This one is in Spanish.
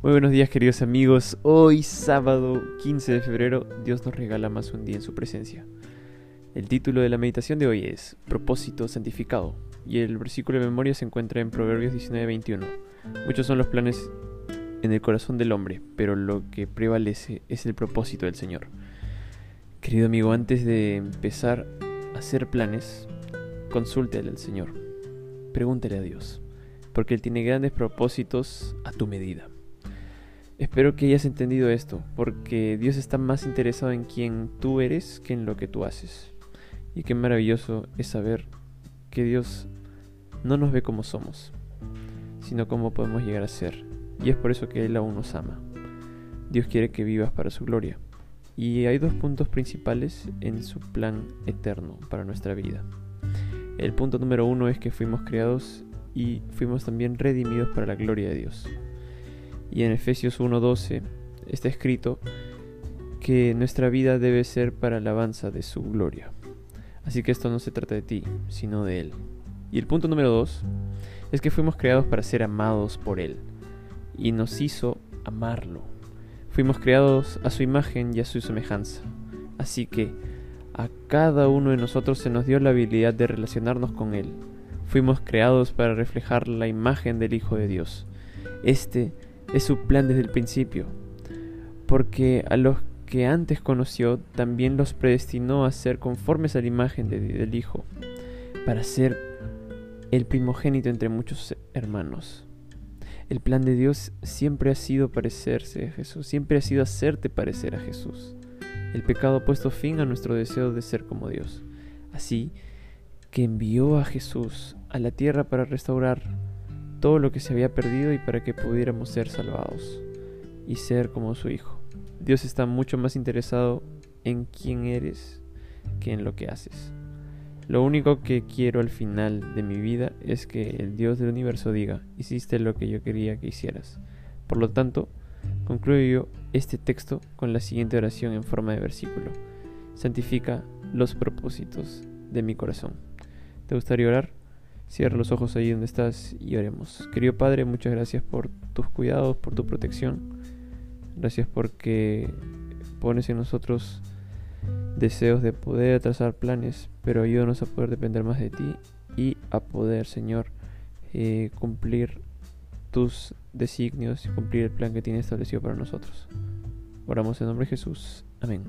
Muy buenos días queridos amigos. Hoy sábado 15 de febrero Dios nos regala más un día en su presencia. El título de la meditación de hoy es Propósito Santificado y el versículo de memoria se encuentra en Proverbios 19:21. Muchos son los planes en el corazón del hombre, pero lo que prevalece es el propósito del Señor. Querido amigo, antes de empezar a hacer planes, consúltele al Señor. Pregúntele a Dios, porque Él tiene grandes propósitos a tu medida. Espero que hayas entendido esto, porque Dios está más interesado en quién tú eres que en lo que tú haces. Y qué maravilloso es saber que Dios no nos ve como somos, sino como podemos llegar a ser. Y es por eso que Él aún nos ama. Dios quiere que vivas para su gloria. Y hay dos puntos principales en su plan eterno para nuestra vida. El punto número uno es que fuimos creados y fuimos también redimidos para la gloria de Dios. Y en Efesios 1.12 está escrito que nuestra vida debe ser para alabanza de su gloria. Así que esto no se trata de ti, sino de Él. Y el punto número 2 es que fuimos creados para ser amados por Él. Y nos hizo amarlo. Fuimos creados a su imagen y a su semejanza. Así que a cada uno de nosotros se nos dio la habilidad de relacionarnos con Él. Fuimos creados para reflejar la imagen del Hijo de Dios. Este es su plan desde el principio, porque a los que antes conoció también los predestinó a ser conformes a la imagen del Hijo, para ser el primogénito entre muchos hermanos. El plan de Dios siempre ha sido parecerse a Jesús, siempre ha sido hacerte parecer a Jesús. El pecado ha puesto fin a nuestro deseo de ser como Dios. Así que envió a Jesús a la tierra para restaurar todo lo que se había perdido y para que pudiéramos ser salvados y ser como su Hijo. Dios está mucho más interesado en quién eres que en lo que haces. Lo único que quiero al final de mi vida es que el Dios del universo diga, hiciste lo que yo quería que hicieras. Por lo tanto, concluyo este texto con la siguiente oración en forma de versículo. Santifica los propósitos de mi corazón. ¿Te gustaría orar? Cierra los ojos ahí donde estás y oremos. Querido Padre, muchas gracias por tus cuidados, por tu protección. Gracias porque pones en nosotros deseos de poder trazar planes, pero ayúdanos a poder depender más de ti y a poder, Señor, eh, cumplir tus designios y cumplir el plan que tienes establecido para nosotros. Oramos en nombre de Jesús. Amén.